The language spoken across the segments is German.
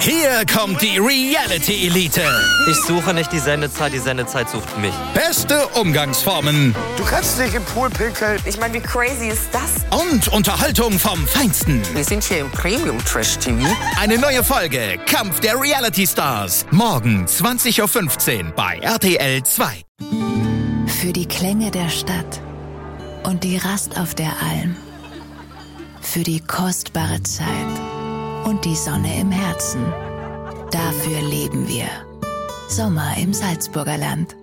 Hier kommt die Reality Elite. Ich suche nicht die Sendezeit, die Sendezeit sucht mich. Beste Umgangsformen Du kannst nicht im Pool pinkeln. Ich meine, wie crazy ist das? und Unterhaltung vom Feinsten. Wir sind hier im Premium Trash TV. Eine neue Folge Kampf der Reality Stars. Morgen 20.15 Uhr bei RTL 2. Für die Klänge der Stadt und die Rast auf der Alm. Für die kostbare Zeit und die Sonne im Herzen. Dafür leben wir. Sommer im Salzburger Land.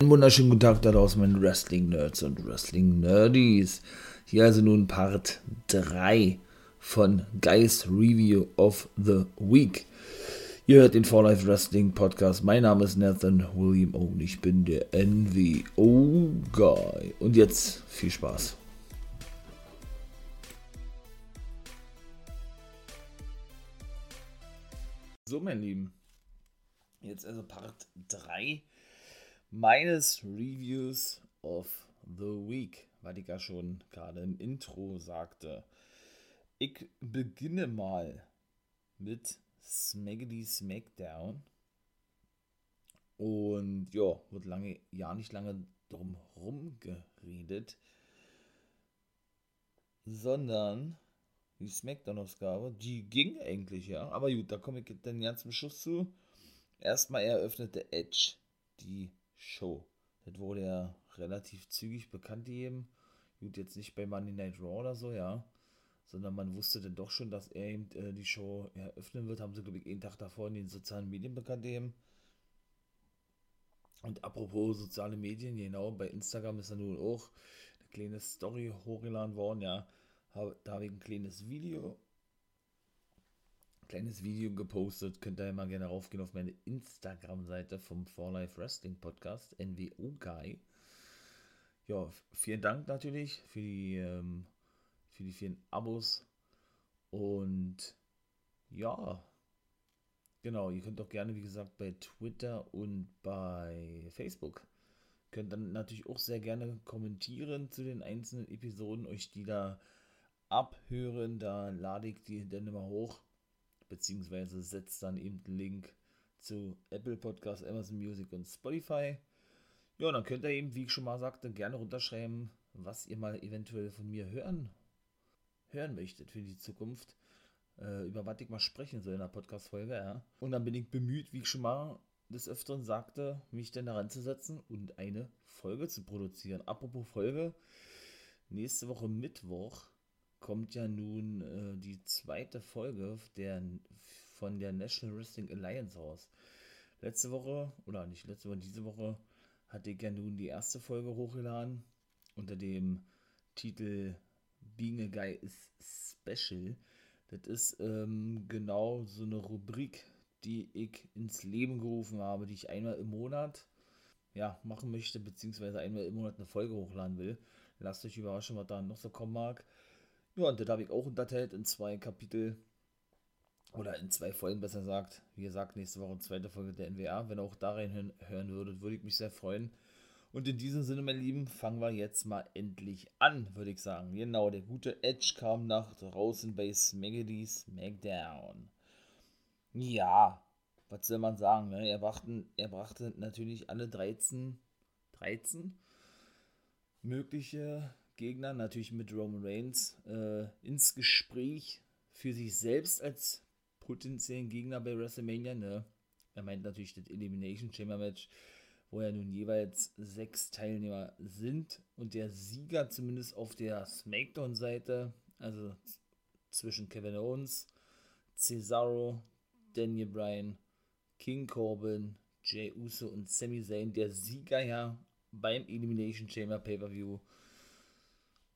Einen wunderschönen guten Tag da draußen, meine Wrestling-Nerds und Wrestling-Nerdies. Hier also nun Part 3 von Geist Review of the Week. Ihr hört den For Life Wrestling Podcast. Mein Name ist Nathan William O. und ich bin der NWO Guy. Und jetzt viel Spaß. So, mein Lieben. Jetzt also Part 3 meines Reviews of the Week, weil ich ja schon gerade im Intro sagte. Ich beginne mal mit Smaggedy Smackdown. Und ja, wird lange, ja nicht lange drum herum geredet, sondern die Smackdown-Ausgabe, die ging eigentlich, ja. Aber gut, da komme ich dann ganz zum Schluss zu. Erstmal eröffnete Edge die Show. Das wurde ja relativ zügig bekannt gegeben. Gut, jetzt nicht bei Monday Night Raw oder so, ja. Sondern man wusste dann doch schon, dass er eben äh, die Show eröffnen wird. Haben sie, glaube ich, einen Tag davor in den sozialen Medien bekannt gegeben. Und apropos soziale Medien, genau, bei Instagram ist ja nun auch eine kleine Story hochgeladen worden, ja. Da habe ich ein kleines Video, kleines Video gepostet. Könnt ihr mal gerne raufgehen auf meine Instagram-Seite vom For Life Wrestling Podcast, NWO Guy. Ja, vielen Dank natürlich für die, ähm, für die vielen Abos. Und ja, genau, ihr könnt auch gerne, wie gesagt, bei Twitter und bei Facebook könnt dann natürlich auch sehr gerne kommentieren zu den einzelnen Episoden, euch die da abhören. Da lade ich die dann immer hoch, beziehungsweise setze dann eben den Link zu Apple Podcasts, Amazon Music und Spotify. Ja, dann könnt ihr eben, wie ich schon mal sagte, gerne runterschreiben, was ihr mal eventuell von mir hören, hören möchtet für die Zukunft. Äh, über was ich mal sprechen soll in der Podcast-Folge, ja. Und dann bin ich bemüht, wie ich schon mal des Öfteren sagte, mich dann daran zu setzen und eine Folge zu produzieren. Apropos Folge, nächste Woche Mittwoch kommt ja nun äh, die zweite Folge der, von der National Wrestling Alliance raus. Letzte Woche, oder nicht letzte Woche, diese Woche hatte ich ja nun die erste Folge hochgeladen unter dem Titel Being a Guy is Special. Das ist ähm, genau so eine Rubrik, die ich ins Leben gerufen habe, die ich einmal im Monat ja, machen möchte, beziehungsweise einmal im Monat eine Folge hochladen will. Lasst euch überraschen, was da noch so kommen mag. Ja, und das habe ich auch unterteilt in zwei Kapitel oder in zwei Folgen besser gesagt. Wie gesagt, nächste Woche zweite Folge der NWA. Wenn ihr auch da rein hören würdet, würde ich mich sehr freuen. Und in diesem Sinne, meine Lieben, fangen wir jetzt mal endlich an, würde ich sagen. Genau, der gute Edge kam nach draußen bei Smaggedy Smackdown. Ja, was soll man sagen? Ne? Er, brachte, er brachte natürlich alle 13, 13 mögliche Gegner, natürlich mit Roman Reigns, äh, ins Gespräch für sich selbst als potenziellen Gegner bei WrestleMania. Ne? Er meint natürlich das Elimination Chamber Match, wo ja nun jeweils sechs Teilnehmer sind und der Sieger zumindest auf der SmackDown-Seite, also zwischen Kevin Owens, Cesaro, Daniel Bryan, King Corbin, Jay Uso und Sami Zayn, der Sieger ja beim Elimination Chamber Pay-Per-View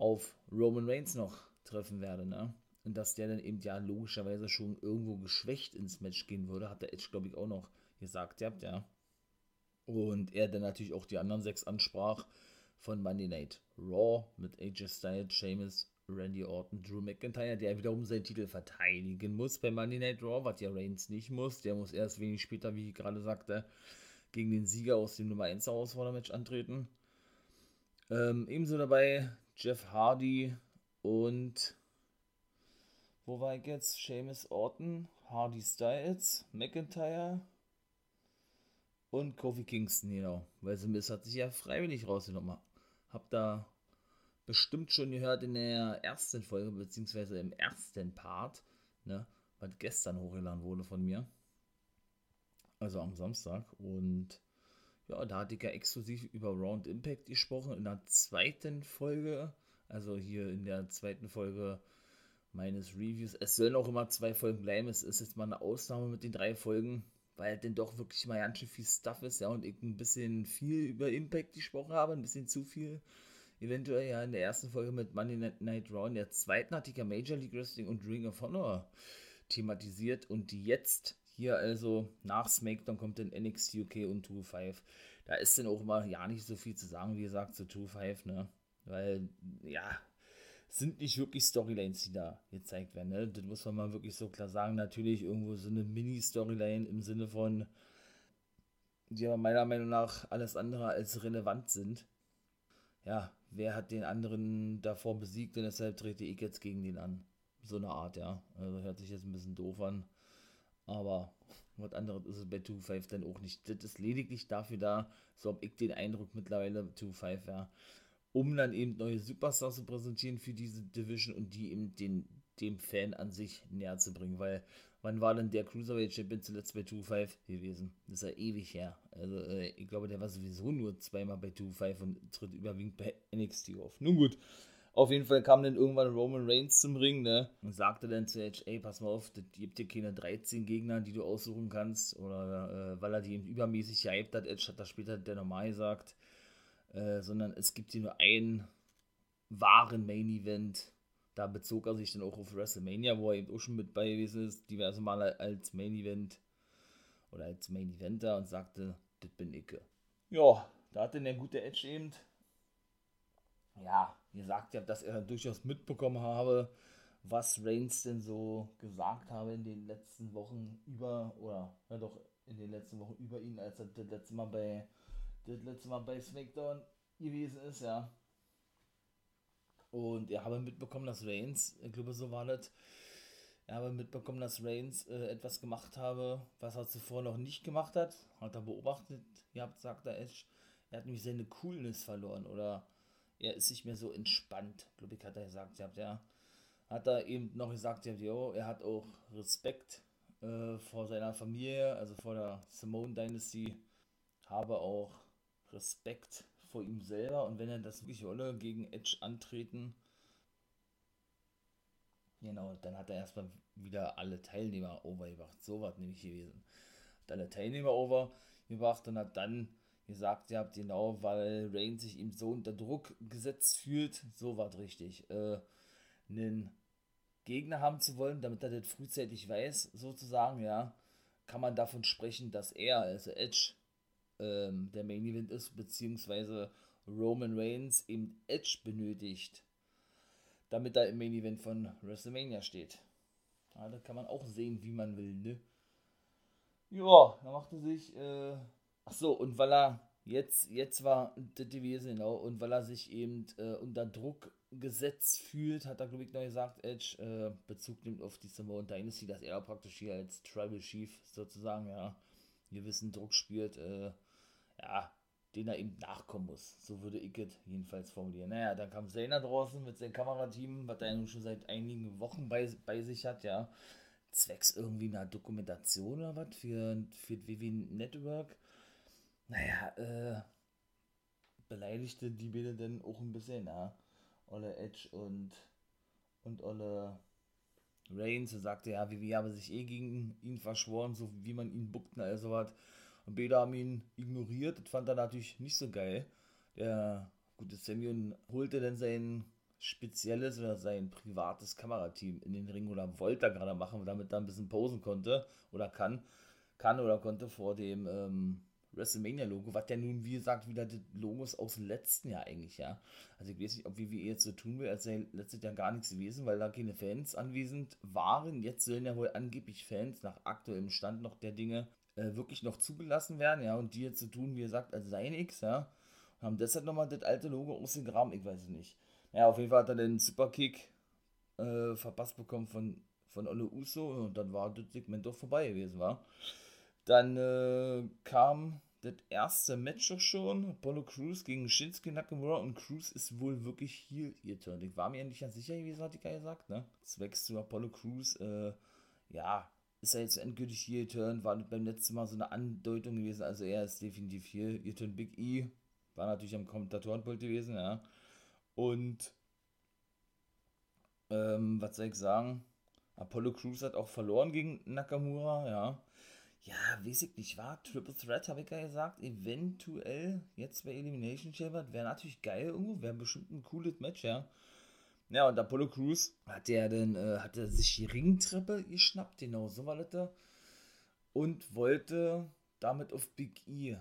auf Roman Reigns noch treffen werde, ne? Und dass der dann eben ja logischerweise schon irgendwo geschwächt ins Match gehen würde, hat der Edge, glaube ich, auch noch gesagt, ihr habt ja. Und er dann natürlich auch die anderen sechs ansprach von Monday Night Raw mit AJ Styles, Sheamus, Randy Orton, Drew McIntyre, der wiederum seinen Titel verteidigen muss bei Monday Night Raw, was ja Reigns nicht muss. Der muss erst wenig später, wie ich gerade sagte, gegen den Sieger aus dem Nummer 1 Herausfordermatch antreten. Ähm, ebenso dabei Jeff Hardy und wo war ich jetzt? Seamus Orton, Hardy Styles, McIntyre und Kofi Kingston, genau. Weil Miz hat sich ja freiwillig rausgenommen. Hab da bestimmt schon gehört in der ersten Folge, beziehungsweise im ersten Part, ne, was gestern hochgeladen wurde von mir. Also am Samstag. Und ja, da hatte ich ja exklusiv über Round Impact gesprochen. In der zweiten Folge, also hier in der zweiten Folge meines Reviews. Es sollen auch immer zwei Folgen bleiben. Es ist jetzt mal eine Ausnahme mit den drei Folgen, weil denn doch wirklich mal ganz schön viel Stuff ist, ja, und ich ein bisschen viel über Impact gesprochen habe, ein bisschen zu viel. Eventuell ja in der ersten Folge mit Monday Night Raw, in der zweiten hatte ich ja Major League Wrestling und Ring of Honor thematisiert und jetzt hier also nach SmackDown kommt dann NXT UK und 2-5. Da ist dann auch immer ja nicht so viel zu sagen, wie gesagt, zu 2-5, ne? Weil, ja, sind nicht wirklich Storylines, die da gezeigt werden. Ne? Das muss man mal wirklich so klar sagen. Natürlich irgendwo so eine Mini-Storyline im Sinne von, die aber meiner Meinung nach alles andere als relevant sind. Ja, wer hat den anderen davor besiegt und deshalb trete ich jetzt gegen den an. So eine Art, ja. Also hört sich jetzt ein bisschen doof an. Aber was anderes ist es bei 2-5 dann auch nicht. Das ist lediglich dafür da, so habe ich den Eindruck mittlerweile, 2-5, ja, um dann eben neue Superstars zu präsentieren für diese Division und die eben den, dem Fan an sich näher zu bringen, weil wann war denn der Cruiserweight Champion zuletzt bei 2-5 gewesen? Das ist ja ewig her. Also äh, ich glaube, der war sowieso nur zweimal bei 2-5 und tritt überwiegend bei NXT auf. Nun gut, auf jeden Fall kam dann irgendwann Roman Reigns zum Ring, ne? Und sagte dann zu Edge, ey, pass mal auf, das gibt dir keine 13 Gegner, die du aussuchen kannst. Oder äh, weil er die eben übermäßig gehypt hat, Edge hat das später der normal gesagt. Äh, sondern es gibt hier nur einen wahren Main Event. Da bezog er sich dann auch auf WrestleMania, wo er eben auch schon mit bei gewesen ist, diverse Male als Main Event oder als Main Eventer und sagte, das bin ich. Ja, da hat dann der gute Edge eben, ja, gesagt, ja, dass er durchaus mitbekommen habe, was Reigns denn so gesagt habe in den letzten Wochen über, oder ja doch, in den letzten Wochen über ihn, als er das letzte Mal bei das letzte Mal bei SmackDown gewesen ist, ja. Und er habe mitbekommen, dass Reigns, ich glaube, so war das, er habe mitbekommen, dass Reigns äh, etwas gemacht habe, was er zuvor noch nicht gemacht hat. Hat er beobachtet, ihr habt, sagt er. Er hat nämlich seine Coolness verloren oder er ist nicht mehr so entspannt, glaube ich, hat er gesagt, ihr habt, ja. Hat er eben noch gesagt, jo, er hat auch Respekt äh, vor seiner Familie, also vor der Simone Dynasty, habe auch Respekt vor ihm selber und wenn er das wirklich wolle gegen Edge antreten, genau, dann hat er erstmal wieder alle Teilnehmer overgebracht. So was nämlich gewesen. Hat alle Teilnehmer overgebracht und hat dann gesagt, ihr habt genau, weil Rain sich ihm so unter Druck gesetzt fühlt, so was richtig, äh, einen Gegner haben zu wollen, damit er das frühzeitig weiß, sozusagen, ja, kann man davon sprechen, dass er, also Edge, ähm, der Main Event ist, beziehungsweise Roman Reigns eben Edge benötigt, damit er im Main Event von WrestleMania steht. Ja, da kann man auch sehen, wie man will, ne? Ja, da machte sich, äh, ach so, und weil er jetzt, jetzt war das gewesen, genau, und weil er sich eben äh, unter Druck gesetzt fühlt, hat er, glaube ich, noch gesagt, Edge, äh, Bezug nimmt auf die Samoan Dynasty, dass er praktisch hier als Tribal Chief sozusagen, ja, gewissen Druck spürt, äh, ja, den er eben nachkommen muss. So würde ich es jedenfalls formulieren. Naja, dann kam Zayna draußen mit seinem Kamerateam, was er nun schon seit einigen Wochen bei, bei sich hat, ja. Zwecks irgendwie einer Dokumentation oder was für, für WW Network. Naja, äh, beleidigte die bitte denn auch ein bisschen, ja. Olle Edge und, und Olle Reigns sagte, ja, WW habe sich eh gegen ihn verschworen, so wie man ihn buckt, und all sowas. Und beide haben ihn ignoriert. Das fand er natürlich nicht so geil. Der gute Semyon holte dann sein spezielles oder sein privates Kamerateam in den Ring oder wollte er gerade machen, damit er ein bisschen posen konnte oder kann, kann oder konnte vor dem ähm, WrestleMania-Logo, was ja nun, wie gesagt, wieder das Logo ist aus dem letzten Jahr eigentlich, ja. Also ich weiß nicht, ob WWE jetzt so tun will, als sei letztes Jahr gar nichts gewesen, weil da keine Fans anwesend waren. Jetzt sollen ja wohl angeblich Fans nach aktuellem Stand noch der Dinge äh, wirklich noch zugelassen werden, ja, und die jetzt so tun, wie er sagt, als sein X, ja, und haben deshalb nochmal das alte Logo ausgegraben, ich weiß es nicht. Ja, auf jeden Fall hat er den Superkick äh, verpasst bekommen von, von Olle Uso und dann war das Segment doch vorbei gewesen, war. Dann äh, kam das erste Match doch schon, Apollo Crews gegen Shinsuke Nakamura und Crews ist wohl wirklich hier ihr Turn. Ich war mir ja nicht ganz sicher gewesen, hat die Geil gesagt, ne? Zwecks zu Apollo Crews, äh, ja, ist er jetzt endgültig hier Turn, war beim letzten Mal so eine Andeutung gewesen, also er ist definitiv hier ihr Turn Big E, war natürlich am Kommentatorenpult gewesen, ja. Und, ähm, was soll ich sagen? Apollo Crews hat auch verloren gegen Nakamura, ja. Ja, weiß ich nicht, war Triple Threat, habe ich ja gesagt, eventuell jetzt bei Elimination Chamber, wäre natürlich geil irgendwo, wäre bestimmt ein cooles Match, ja. Ja, und Apollo Crews hat der dann, äh, hat er sich die Ringtreppe geschnappt, genau so war das da, und wollte damit auf Big E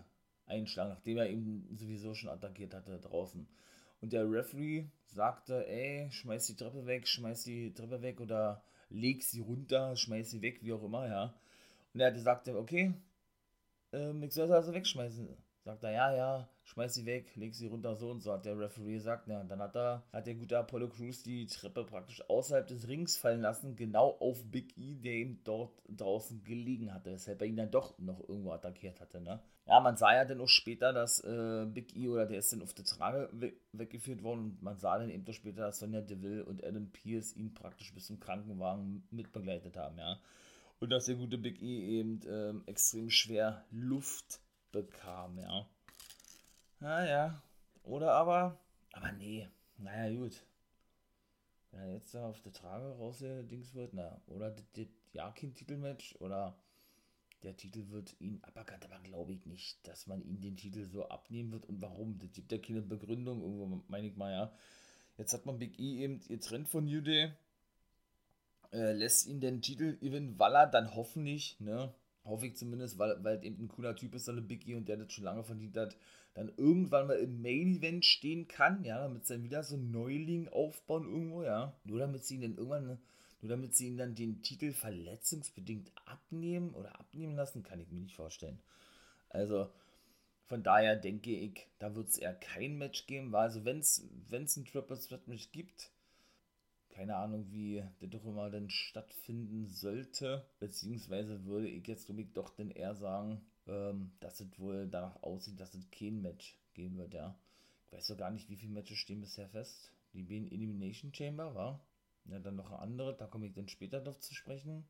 einschlagen, nachdem er ihn sowieso schon attackiert hatte draußen. Und der Referee sagte, ey, schmeiß die Treppe weg, schmeiß die Treppe weg oder leg sie runter, schmeiß sie weg, wie auch immer, ja. Und er gesagt, okay, ähm, ich soll sie also wegschmeißen. Sagt er, ja, ja, schmeiß sie weg, leg sie runter, so und so, hat der Referee gesagt. Ja, dann hat er, hat der gute Apollo Crews die Treppe praktisch außerhalb des Rings fallen lassen, genau auf Big E, der ihm dort draußen gelegen hatte, weshalb er ihn dann doch noch irgendwo attackiert hatte, ne? Ja, man sah ja dann auch später, dass äh, Big E oder der ist dann auf der Trage we weggeführt worden und man sah dann eben doch später, dass Sonja Deville und Adam Pierce ihn praktisch bis zum Krankenwagen mitbegleitet haben, ja. Und dass der gute Big E eben ähm, extrem schwer Luft bekam, ja. Naja, oder aber, aber nee, naja, gut. Wenn er jetzt da auf der Trage raus Dings wird, na, oder das Jakin-Titelmatch oder der Titel wird ihn aberkannt, aber glaube ich nicht, dass man ihn den Titel so abnehmen wird und warum. Das gibt ja keine Begründung, irgendwo meine ich mal, ja. Jetzt hat man Big E eben getrennt von New Day äh, lässt ihn den Titel gewinnen, weil er dann hoffentlich, ne, hoffe ich zumindest, weil, weil eben ein cooler Typ ist, so eine Biggie und der das schon lange verdient hat, dann irgendwann mal im Main Event stehen kann, ja, damit sie dann wieder so ein Neuling aufbauen irgendwo, ja. Nur damit sie ihn dann irgendwann, nur damit sie ihn dann den Titel verletzungsbedingt abnehmen oder abnehmen lassen, kann ich mir nicht vorstellen. Also, von daher denke ich, da wird es eher kein Match geben, weil also wenn es ein Triple Threat Match gibt, keine Ahnung, wie der doch immer dann stattfinden sollte. Beziehungsweise würde ich jetzt ich, doch dann eher sagen, ähm, dass es wohl danach aussieht, dass es kein Match geben wird, ja. Ich weiß doch gar nicht, wie viele Matches stehen bisher fest. Die beiden Elimination Chamber, war. Ja, dann noch eine andere, da komme ich dann später drauf zu sprechen.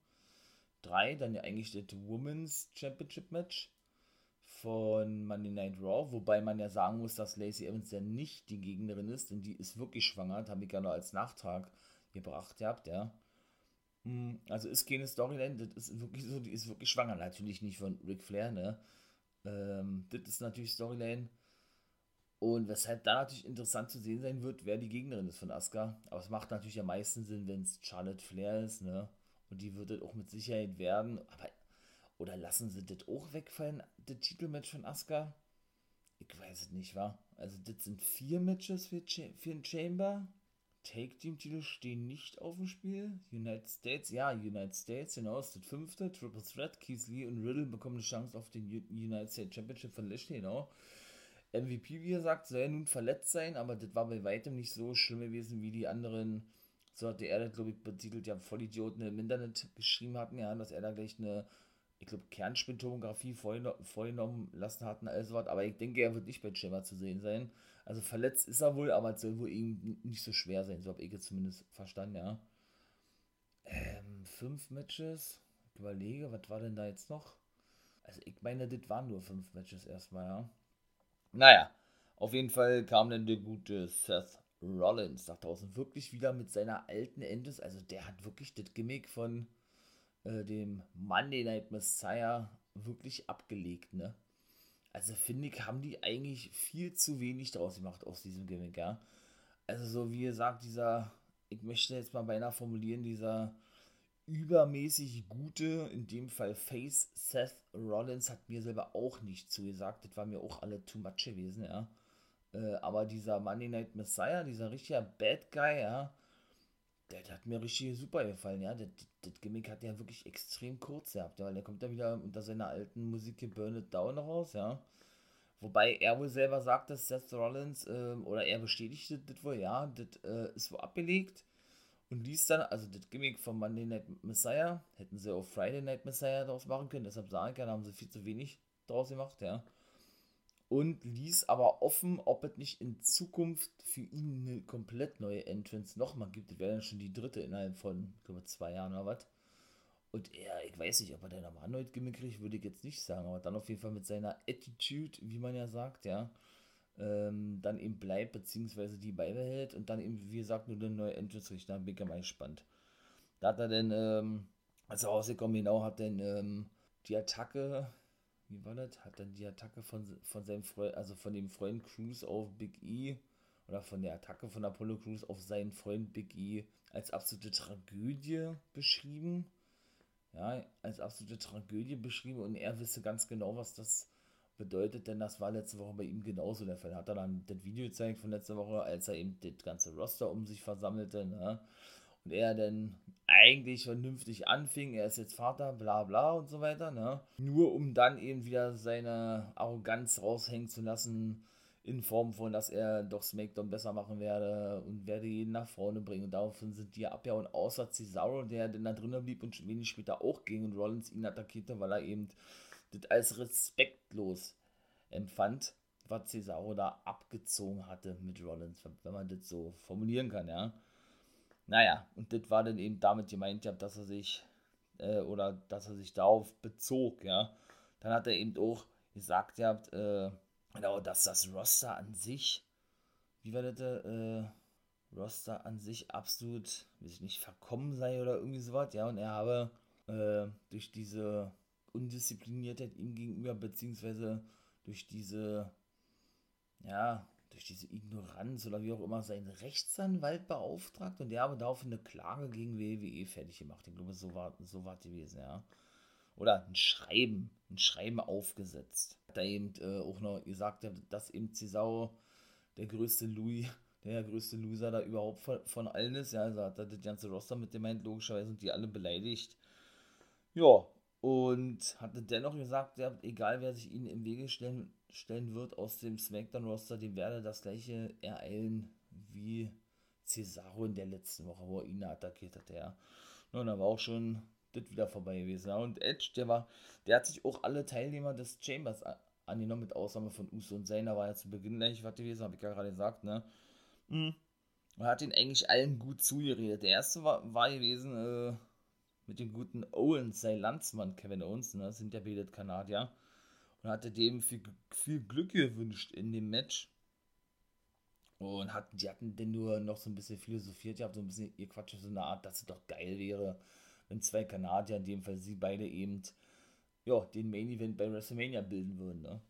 Drei, dann ja eigentlich das Women's Championship Match von Monday Night Raw, wobei man ja sagen muss, dass Lacey Evans ja nicht die Gegnerin ist, denn die ist wirklich schwanger, das habe ich ja noch als Nachtrag gebracht habt, ja. Hm, also ist keine Storyline, das ist wirklich so, die ist wirklich schwanger. Natürlich nicht von Ric Flair, ne? Ähm, das ist natürlich Storyline. Und weshalb da natürlich interessant zu sehen sein wird, wer die Gegnerin ist von Asuka. Aber es macht natürlich am meisten Sinn, wenn es Charlotte Flair ist, ne? Und die wird das auch mit Sicherheit werden. Aber, oder lassen sie das auch wegfallen, das Titelmatch von Asuka? Ich weiß es nicht, wa? Also, das sind vier Matches für, für den Chamber. Take-Team-Titel stehen nicht auf dem Spiel. United States, ja, United States, genau, ist das fünfte. Triple Threat, Keith Lee und Riddle bekommen eine Chance auf den United States Championship von Lashley, genau. MVP, wie gesagt, soll ja nun verletzt sein, aber das war bei weitem nicht so schlimm gewesen wie die anderen, so hatte er das, glaube ich, betitelt, ja, Vollidioten im Internet geschrieben hatten, ja, dass er da gleich eine, ich glaube, Kernspintomographie vorgenommen lassen hatten, also was, aber ich denke, er wird nicht bei Chamber zu sehen sein. Also verletzt ist er wohl, aber es soll wohl ihm nicht so schwer sein. So habe ich jetzt zumindest verstanden, ja. Ähm, fünf Matches. Ich überlege, was war denn da jetzt noch? Also ich meine, das waren nur fünf Matches erstmal, ja. Naja, auf jeden Fall kam dann der gute Seth Rollins nach draußen wirklich wieder mit seiner alten Endes. Also der hat wirklich das Gimmick von äh, dem Monday Night Messiah wirklich abgelegt, ne? Also finde ich, haben die eigentlich viel zu wenig draus gemacht aus diesem Gimmick, ja. Also so wie gesagt, dieser, ich möchte jetzt mal beinahe formulieren, dieser übermäßig gute, in dem Fall Face Seth Rollins hat mir selber auch nicht zugesagt. Das war mir auch alle too much gewesen, ja. Äh, aber dieser Monday Night Messiah, dieser richtige Bad Guy, ja, der, der, hat mir richtig super gefallen, ja. Das, das Gimmick hat ja wirklich extrem kurz gehabt, ja, weil der kommt da wieder unter seiner alten Musik Burn It Down raus, ja. Wobei er wohl selber sagt, dass Seth Rollins, äh, oder er bestätigt das wohl, ja, das äh, ist wohl abgelegt. und ließ dann, also das Gimmick von Monday Night Messiah, hätten sie auf Friday Night Messiah daraus machen können, deshalb sage ich ja, da haben sie viel zu wenig draus gemacht, ja. Und ließ aber offen, ob es nicht in Zukunft für ihn eine komplett neue Entrance nochmal gibt. Das wäre dann schon die dritte innerhalb von, glaube, zwei Jahren oder was. Und er, ich weiß nicht, ob er dann nochmal erneut Gimmick kriegt, würde ich jetzt nicht sagen, aber dann auf jeden Fall mit seiner Attitude, wie man ja sagt, ja, ähm, dann eben bleibt, beziehungsweise die beibehält und dann eben, wie gesagt, nur eine neue Entrance kriegt. Da bin ich ja mal gespannt. Da hat er dann, ähm, als er rausgekommen genau, hat dann ähm, die Attacke, wie war das? Hat dann die Attacke von, von seinem Freund, also von dem Freund Cruz auf Big E oder von der Attacke von Apollo Cruz auf seinen Freund Big E als absolute Tragödie beschrieben. Ja, als absolute Tragödie beschrieben und er wisse ganz genau, was das bedeutet, denn das war letzte Woche bei ihm genauso der Fall. Hat er dann das Video gezeigt von letzter Woche, als er eben das ganze Roster um sich versammelte, ne? Und er dann eigentlich vernünftig anfing, er ist jetzt Vater, bla bla und so weiter, ne? Nur um dann eben wieder seine Arroganz raushängen zu lassen, in Form von, dass er doch SmackDown besser machen werde und werde jeden nach vorne bringen. Und daraufhin sind die ab ja und außer Cesaro, der dann da drinnen blieb und wenig später auch ging und Rollins ihn attackierte, weil er eben das als respektlos empfand, was Cesaro da abgezogen hatte mit Rollins, wenn man das so formulieren kann, ja. Naja, und das war dann eben damit gemeint, dass er sich, äh, oder dass er sich darauf bezog, ja. Dann hat er eben auch gesagt, ja, äh, genau, dass das Roster an sich, wie war das, äh, Roster an sich absolut, weiß ich nicht, verkommen sei oder irgendwie sowas, ja, und er habe äh, durch diese Undiszipliniertheit ihm gegenüber, beziehungsweise durch diese, ja, durch diese Ignoranz oder wie auch immer seinen Rechtsanwalt beauftragt und der habe daraufhin eine Klage gegen WWE fertig gemacht. Ich glaube, so war so war gewesen, ja. Oder ein Schreiben, ein Schreiben aufgesetzt. Da eben äh, auch noch gesagt, dass eben Cesaro der größte Louis, der größte Loser da überhaupt von, von allen ist. Ja, also hat er das ganze Roster mit dem meint, logischerweise und die alle beleidigt. Ja, und hatte dennoch gesagt, ja, egal wer sich ihnen im Wege stellen, stellen wird aus dem SmackDown-Roster, dem werde das gleiche ereilen wie Cesaro in der letzten Woche, wo er ihn attackiert hat, ja. Und da war auch schon das wieder vorbei gewesen. Ja. Und Edge, der war, der hat sich auch alle Teilnehmer des Chambers angenommen, mit Ausnahme von Uso und Zane, da war ja zu Beginn gleich was gewesen, habe ich ja gerade gesagt, ne. Mhm. Und hat ihn eigentlich allen gut zugeredet. Der erste war, war gewesen, äh, mit dem guten Owens, sein Landsmann Kevin Owens, ne, sind ja beide Kanadier, und hatte dem viel, viel Glück gewünscht in dem Match. Und hatten, die hatten denn nur noch so ein bisschen philosophiert, ja, so ein bisschen ihr Quatsch, so eine Art, dass es doch geil wäre, wenn zwei Kanadier, in dem Fall sie beide eben, ja, den Main Event bei WrestleMania bilden würden, ne.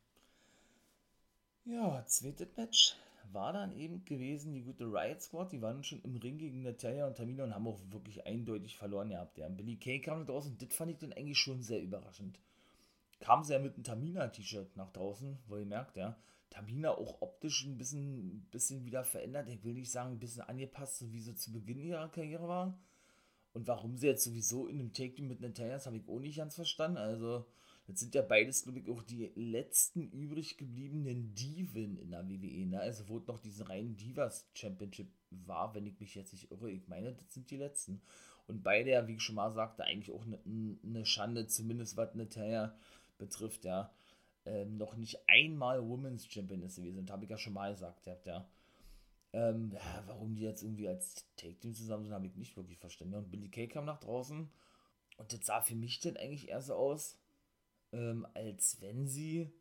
Ja, zweites Match war dann eben gewesen die gute Riot Squad. Die waren schon im Ring gegen Natalia und Tamina und haben auch wirklich eindeutig verloren gehabt. Ja, Billy Kay kam draußen und das fand ich dann eigentlich schon sehr überraschend. Kam sie ja mit einem Tamina-T-Shirt nach draußen, wo ihr merkt, ja. Tamina auch optisch ein bisschen, bisschen wieder verändert. Ich will nicht sagen, ein bisschen angepasst, so wie sie zu Beginn ihrer Karriere war. Und warum sie jetzt sowieso in einem Take-Team mit Natalia, das habe ich auch nicht ganz verstanden. Also, Jetzt sind ja beides, glaube ich, auch die letzten übrig gebliebenen Diven in der WWE. Ne? Also, wo noch diesen reinen Divas Championship war, wenn ich mich jetzt nicht irre. Ich meine, das sind die letzten. Und beide, wie ich schon mal sagte, eigentlich auch eine ne Schande, zumindest was Natalia betrifft, ja. Ähm, noch nicht einmal Women's Champion ist gewesen. Das habe ich ja schon mal gesagt, ja. ja. Ähm, ja, warum die jetzt irgendwie als Take-Team zusammen sind, habe ich nicht wirklich verstanden. Und Billy Kay kam nach draußen. Und das sah für mich dann eigentlich eher so aus, ähm, als wenn sie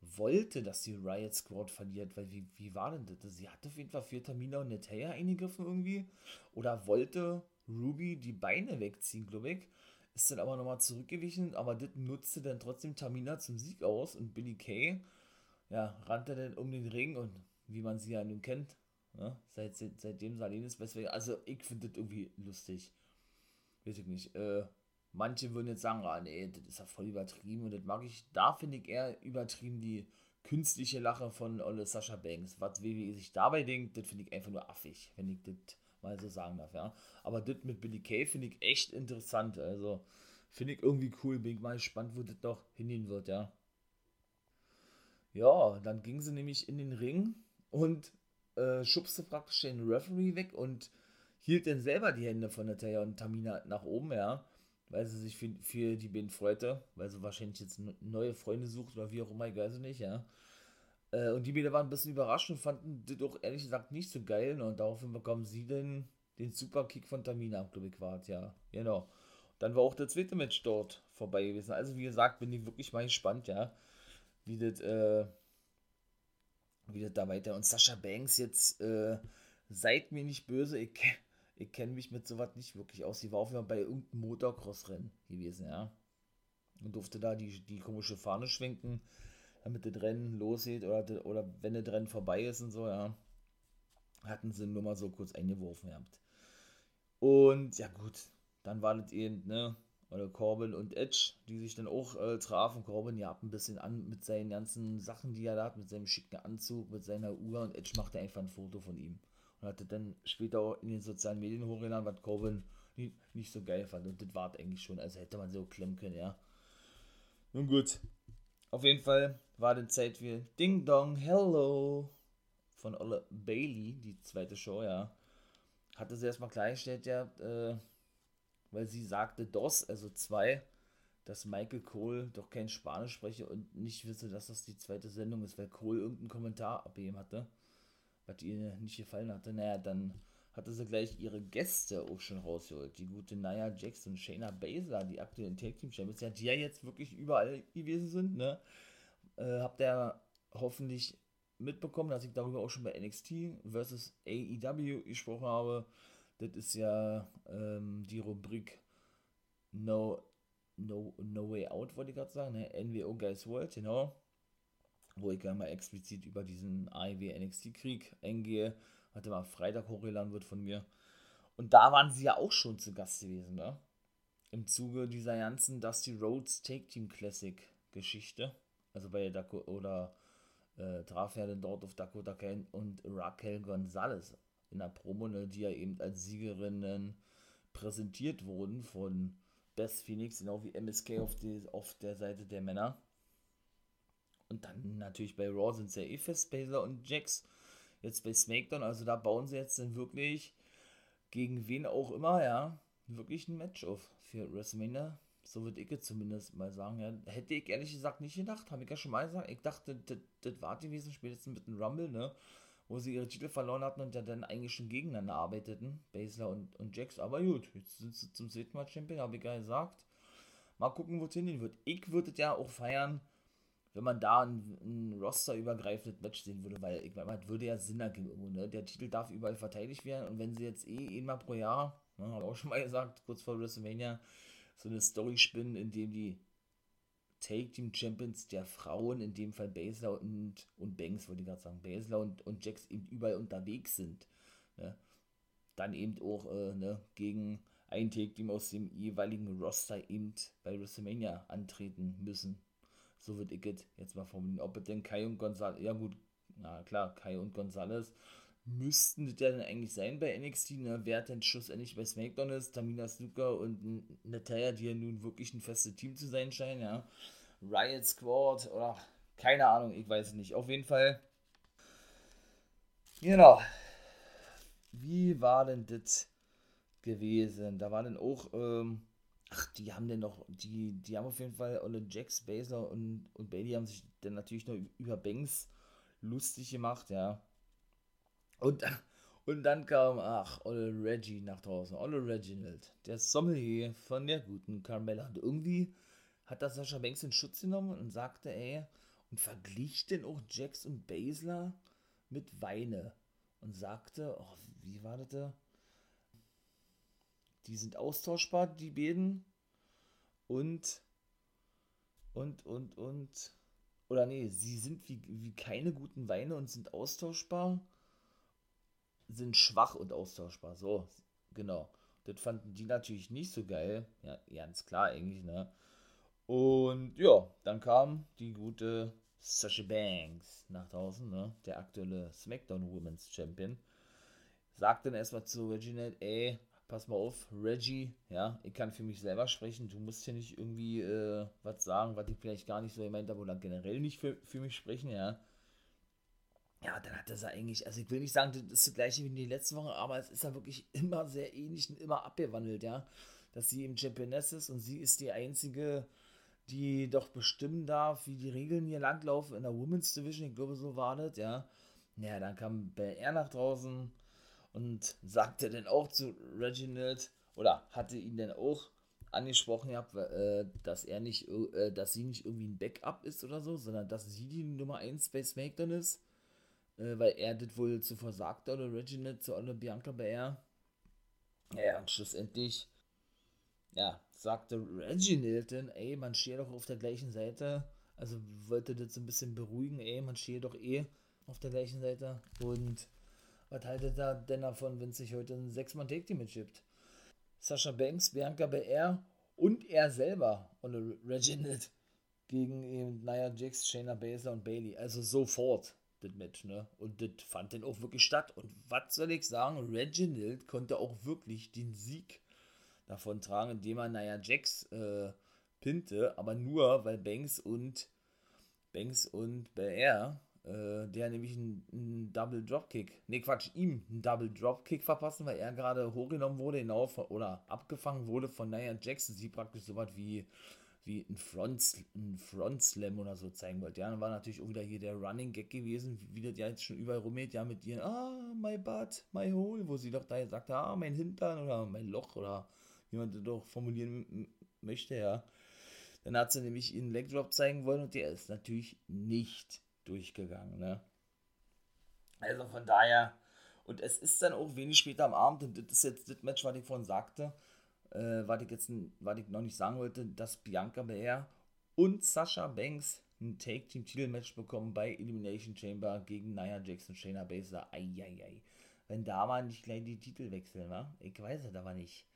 wollte, dass die Riot Squad verliert, weil wie, wie war denn das? Sie hatte auf jeden Fall für Tamina und Natalia eingegriffen irgendwie oder wollte Ruby die Beine wegziehen, glaube ich. Ist dann aber nochmal zurückgewichen, aber das nutzte dann trotzdem Tamina zum Sieg aus und Billy Kay, ja, rannte dann um den Ring und wie man sie ja nun kennt, ne, seit, seitdem Salin ist, also ich finde das irgendwie lustig. Weiß ich nicht, äh, Manche würden jetzt sagen, ah, nee, das ist ja voll übertrieben und das mag ich. Da finde ich eher übertrieben die künstliche Lache von Olle Sascha Banks. Was WWE sich dabei denkt, das finde ich einfach nur affig, wenn ich das mal so sagen darf, ja. Aber das mit Billy Kay finde ich echt interessant. Also finde ich irgendwie cool. Bin ich mal gespannt, wo das doch hingehen wird, ja. Ja, dann ging sie nämlich in den Ring und äh, schubste praktisch den Referee weg und hielt dann selber die Hände von Natalia und Tamina nach oben, ja, weil sie sich für, für die beiden freute, weil sie wahrscheinlich jetzt neue Freunde sucht oder wie auch immer, ich weiß nicht, ja. Äh, und die beiden waren ein bisschen überrascht und fanden das doch ehrlich gesagt nicht so geil. Ne? Und daraufhin bekommen sie dann den Superkick von Tamina, glaube ich, war ja. Genau. Dann war auch der zweite Match dort vorbei gewesen. Also, wie gesagt, bin ich wirklich mal gespannt, ja, wie das, äh, wie das da weiter. Und Sascha Banks jetzt, äh, seid mir nicht böse, ich, ich kenne mich mit sowas nicht wirklich aus. Sie war auch immer bei irgendeinem Motocross-Rennen gewesen, ja. Und durfte da die, die komische Fahne schwenken damit das Rennen losgeht oder, oder wenn das Rennen vorbei ist und so, ja, hatten sie nur mal so kurz eingeworfen gehabt. Und ja gut, dann war das eben, ne, oder Corbin und Edge, die sich dann auch äh, trafen. Corbin ja ein bisschen an mit seinen ganzen Sachen, die er da hat, mit seinem schicken Anzug, mit seiner Uhr und Edge machte einfach ein Foto von ihm. Und hatte dann später auch in den sozialen Medien hochgeladen, was Corbin nicht, nicht so geil fand. Und das war eigentlich schon, also hätte man so klemmen können, ja. Nun gut, auf jeden Fall war die Zeit für Ding Dong Hello von Olle Bailey, die zweite Show, ja. Hatte sie erstmal klargestellt, ja, äh, weil sie sagte DOS, also zwei, dass Michael Cole doch kein Spanisch spreche und nicht wisse, dass das die zweite Sendung ist, weil Cole irgendeinen Kommentar abgegeben hatte, was ihr nicht gefallen hatte. Naja, dann hatte sie gleich ihre Gäste auch schon rausgeholt. Die gute Nia und Shayna Baszler, die aktuellen Tag Team Champions, die ja jetzt wirklich überall gewesen sind, ne? Äh, habt ihr hoffentlich mitbekommen, dass ich darüber auch schon bei NXT versus AEW gesprochen habe. Das ist ja ähm, die Rubrik No, no, no Way Out, wollte ich gerade sagen, ne? NWO Guys World, genau. Wo ich ja mal explizit über diesen AEW NXT-Krieg eingehe. Hatte mal Freitag hochgeladen wird von mir. Und da waren sie ja auch schon zu Gast gewesen, ne? Im Zuge dieser ganzen Dusty Rhodes Take Team Classic Geschichte also bei Daco oder äh, traf er dann dort auf Dakota Kane und Raquel Gonzalez in der Promo, ne, die ja eben als Siegerinnen präsentiert wurden von Beth Phoenix, genau wie MSK auf, die, auf der Seite der Männer. Und dann natürlich bei Raw sind es ja eh fest, Baser und Jax. Jetzt bei SmackDown, also da bauen sie jetzt dann wirklich gegen wen auch immer, ja, wirklich ein Match auf für WrestleMania so würde ich jetzt zumindest mal sagen. Ja. Hätte ich ehrlich gesagt nicht gedacht, habe ich ja schon mal gesagt. Ich dachte, das war gewesen, spätestens mit dem Rumble, ne? Wo sie ihre Titel verloren hatten und ja dann eigentlich schon gegeneinander arbeiteten, Basler und, und Jax. Aber gut, jetzt sind sie zum zweiten Mal Champion, habe ich ja gesagt. Mal gucken, wo es hingehen wird. Ich würde ja auch feiern, wenn man da ein, ein rosterübergreifendes Match sehen würde, weil ich meine, würde ja Sinn ergeben. Ne? Der Titel darf überall verteidigt werden und wenn sie jetzt eh einmal pro Jahr, ne, habe auch schon mal gesagt, kurz vor WrestleMania, so eine Story spinnen, in dem die Take Team Champions der Frauen, in dem Fall Basler und, und Banks, wollte ich gerade sagen, Basler und, und Jax eben überall unterwegs sind. Ne? Dann eben auch äh, ne, gegen ein Take Team aus dem jeweiligen Roster eben bei WrestleMania antreten müssen. So wird ich jetzt mal formulieren. Ob denn Kai und Gonzalez, ja gut, na klar, Kai und Gonzalez müssten das denn eigentlich sein bei NXT, ne? wer denn schlussendlich bei SmackDown ist, Tamina Snuka und Natalia, die ja nun wirklich ein festes Team zu sein scheinen, ja. Riot Squad oder keine Ahnung, ich weiß es nicht. Auf jeden Fall. Genau. Wie war denn das gewesen? Da war dann auch, ähm, ach, die haben denn noch, die, die haben auf jeden Fall, alle Jax, Baser und, und Bailey haben sich dann natürlich noch über Banks lustig gemacht, ja und, und dann kam, ach, Olle Reggie nach draußen, Olle Reginald, der Sommelier von der guten Carmella. Und irgendwie hat das Sascha Banks in Schutz genommen und sagte, ey, und verglich denn auch Jax und Basler mit Weine. Und sagte, oh, wie war das da? Die sind austauschbar, die beiden. Und, und, und, und, oder nee, sie sind wie, wie keine guten Weine und sind austauschbar sind schwach und austauschbar. So, genau. Das fanden die natürlich nicht so geil. Ja, ganz klar eigentlich, ne? Und ja, dann kam die gute Sasha Banks nach draußen, ne? Der aktuelle SmackDown Women's Champion. Sagt dann erstmal zu Reginald, ey, pass mal auf, Reggie, ja, ich kann für mich selber sprechen, du musst hier nicht irgendwie äh, was sagen, was ich vielleicht gar nicht so gemeint habe oder generell nicht für, für mich sprechen, ja. ja, dann hat er sie eigentlich, also ich will nicht sagen, das ist das gleiche wie in die letzten Wochen, aber es ist ja wirklich immer sehr ähnlich und immer abgewandelt, ja. Dass sie im Championess ist und sie ist die einzige, die doch bestimmen darf, wie die Regeln hier langlaufen in der Women's Division, ich glaube, so war das, ja. Ja, dann kam BR nach draußen und sagte dann auch zu Reginald, oder hatte ihn dann auch angesprochen gehabt, äh, dass er nicht, äh, dass sie nicht irgendwie ein Backup ist oder so, sondern dass sie die Nummer 1 bei SmackDown ist äh, weil er das wohl zu versagt oder Reginald zu oder Bianca Belair. Ja, und schlussendlich, ja, sagte Reginald dann, ey, man steht doch auf der gleichen Seite. Also wollte das so ein bisschen beruhigen, ey, man steht doch eh auf der gleichen Seite. Und was haltet er denn davon, wenn sich heute ein sechs mann take team mitschippt? Sascha Banks, Bianca Belair und er selber und Reginald gegen eben Nia Jax, Shayna Baszler und Bailey. Also sofort das Match, ne? Und das fand dann auch wirklich statt. Und was soll ich sagen? Reginald konnte auch wirklich den Sieg davon tragen, indem er Nia Jax äh, pinte, aber nur, weil Banks und Banks und Belair, äh, der nämlich einen, einen Double Dropkick, ne Quatsch, ihm einen Double Dropkick verpassen, weil er gerade hochgenommen wurde, genau, oder abgefangen wurde von Nia Jax. Sie praktisch so was wie wie ein Front, ein Front Slam oder so zeigen wollte. Ja, dann war natürlich auch wieder hier der Running Gag gewesen, wie das ja jetzt schon überall rumgeht, ja, mit ihren, ah, my butt, my hole, wo sie doch da sagt, ah, mein Hintern oder mein Loch oder wie man das doch formulieren möchte, ja. Dann hat sie nämlich ihren Leg Drop zeigen wollen und der ist natürlich nicht durchgegangen, ne. Also von daher, und es ist dann auch wenig später am Abend, und das ist jetzt das Match, was ich vorhin sagte, äh, was ich jetzt was ich noch nicht sagen wollte, dass Bianca Belair und Sasha Banks ein Take-Team-Titelmatch bekommen bei Elimination Chamber gegen Nia Jackson, Shayna Baszler. Eieiei. Wenn da mal nicht gleich die Titel wechseln, wa? Ich weiß es aber nicht.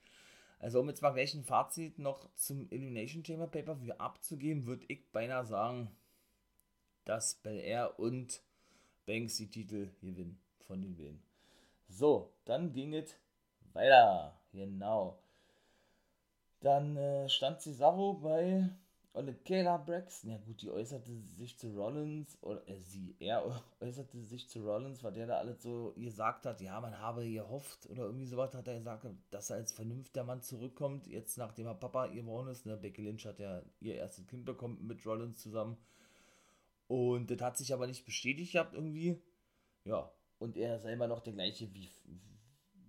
Also, um jetzt mal gleich ein Fazit noch zum Elimination Chamber Paper abzugeben, würde ich beinahe sagen, dass Belair und Banks die Titel gewinnen von den Willen. So, dann ging es weiter. Genau. Dann äh, stand Cesaro bei Kayla Braxton. Ja gut, die äußerte sich zu Rollins, oder äh, sie, er äußerte sich zu Rollins, weil der da alles so gesagt hat, ja, man habe gehofft oder irgendwie sowas hat er gesagt, dass er als vernünftiger Mann zurückkommt, jetzt nachdem er Papa geworden ist. Ne? Becky Lynch hat ja ihr erstes Kind bekommen mit Rollins zusammen. Und das hat sich aber nicht bestätigt gehabt irgendwie. Ja, und er ist immer noch der gleiche wie,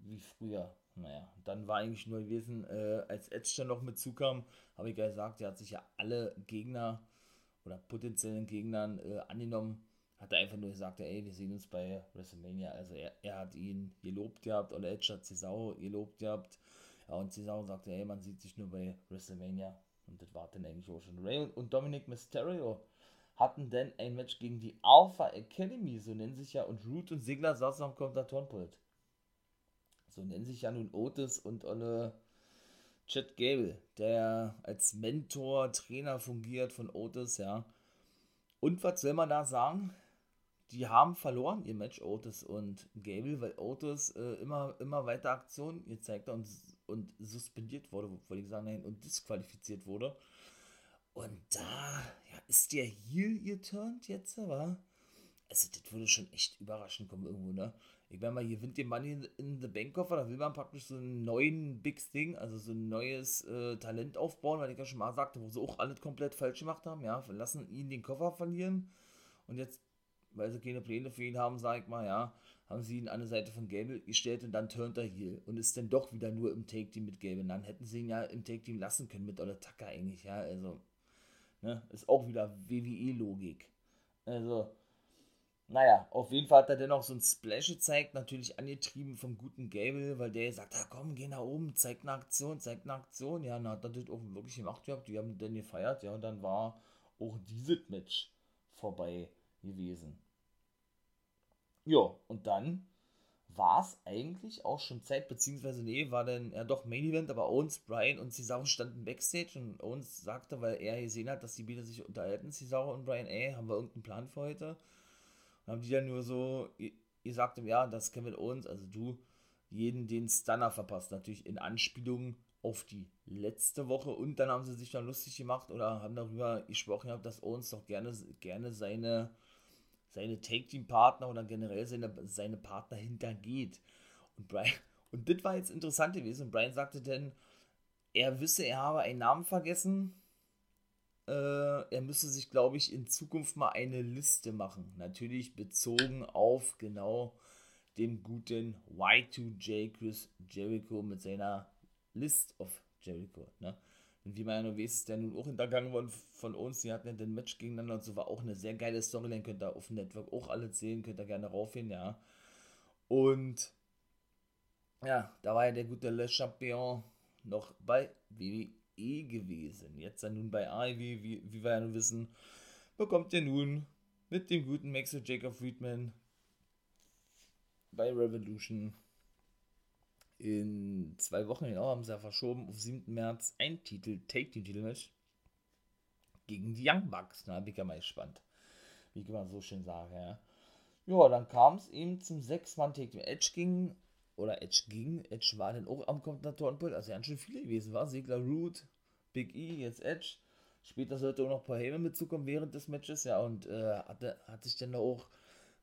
wie früher. Naja, dann war eigentlich nur gewesen, äh, als Edge dann noch mit zukam, habe ich ja gesagt, er hat sich ja alle Gegner oder potenziellen Gegnern äh, angenommen. Hat er einfach nur gesagt, ey, wir sehen uns bei WrestleMania. Also er, er hat ihn gelobt gehabt oder Edge hat Cesaro gelobt gehabt. Ja, und Cesaro sagte, ey, man sieht sich nur bei WrestleMania. Und das war dann eigentlich auch schon. Ray und Dominic Mysterio hatten dann ein Match gegen die Alpha Academy, so nennen sich ja, und Root und Sigler saßen am Kommentatorenpult. So nennen sich ja nun Otis und Olle Chad Gable, der als Mentor, Trainer fungiert von Otis, ja. Und was will man da sagen? Die haben verloren ihr Match, Otis und Gable, weil Otis äh, immer, immer weiter Aktionen gezeigt hat und, und suspendiert wurde, wollte ich sagen, nein, und disqualifiziert wurde. Und da ja, ist der Heel geturnt jetzt, aber. Also das würde schon echt überraschend kommen irgendwo, ne? ich meine mal, hier gewinnt den Money in the Bank Koffer, da will man praktisch so einen neuen Big Thing, also so ein neues äh, Talent aufbauen, weil ich ja schon mal sagte, wo sie auch alles komplett falsch gemacht haben, ja, lassen ihn den Koffer verlieren. Und jetzt, weil sie keine Pläne für ihn haben, sag ich mal, ja, haben sie ihn an der Seite von Gable gestellt und dann turnt er hier und ist dann doch wieder nur im Take-Team mit Gable. Dann hätten sie ihn ja im Take-Team lassen können mit Olle Tucker eigentlich, ja, also, ne, ist auch wieder WWE-Logik. Also, naja, auf jeden Fall hat er dennoch so ein Splash gezeigt, natürlich angetrieben vom guten Gable, weil der sagt, ah, komm, geh nach oben, zeig eine Aktion, zeig eine Aktion. Ja, dann hat er das auch wirklich gemacht gehabt, die haben dann gefeiert, ja, und dann war auch dieses Match vorbei gewesen. Ja, und dann war es eigentlich auch schon Zeit, beziehungsweise nee, war dann ja doch Main Event, aber Owens, Brian und Cesaro standen Backstage und Owens sagte, weil er gesehen hat, dass die wieder sich unterhalten, Cesaro und Brian, ey, haben wir irgendeinen Plan für heute? haben die dann nur so, ihr sagt ihm, ja, das Kevin Owens, also du, jeden den Stunner verpasst. Natürlich in Anspielung auf die letzte Woche und dann haben sie sich dann lustig gemacht oder haben darüber gesprochen, dass Owens doch gerne, gerne seine, seine Take-Team-Partner oder generell seine, seine Partner hintergeht. Und Brian, und das war jetzt interessant gewesen. Brian sagte dann, er wisse, er habe einen Namen vergessen. Äh, er müsse sich, glaube ich, in Zukunft mal eine Liste machen. Natürlich bezogen auf genau dem guten Y2J Chris Jericho mit seiner List of Jericho. Ne? Und wie man ja nur weiß, ist der nun auch hintergangen worden von uns. Die hatten ja den Match gegeneinander und so war auch eine sehr geile Storyline. Könnt ihr auf dem Network auch alle sehen, könnt ihr gerne raufgehen, ja. Und ja, da war ja der gute Le Champion noch bei WWE gewesen. Jetzt dann nun bei AEW, wie, wie wir ja nun wissen, bekommt er nun mit dem guten Maxo Jacob Friedman bei Revolution in zwei Wochen, genau, haben sie ja verschoben, auf 7. März ein Titel, Take-Team-Titel-Match gegen die Young Bucks. Da bin ich ja mal gespannt, wie ich immer so schön sage, ja. Ja, dann kam es eben zum 6-Mann-Take-Team. Edge ging, oder Edge ging, Edge war dann auch am Kommentatorenpult, also ganz schön viele gewesen war. Segler Root, Big E, jetzt Edge. Später sollte auch noch Paul Heyman mitzukommen während des Matches, ja, und äh, hatte, hat sich dann auch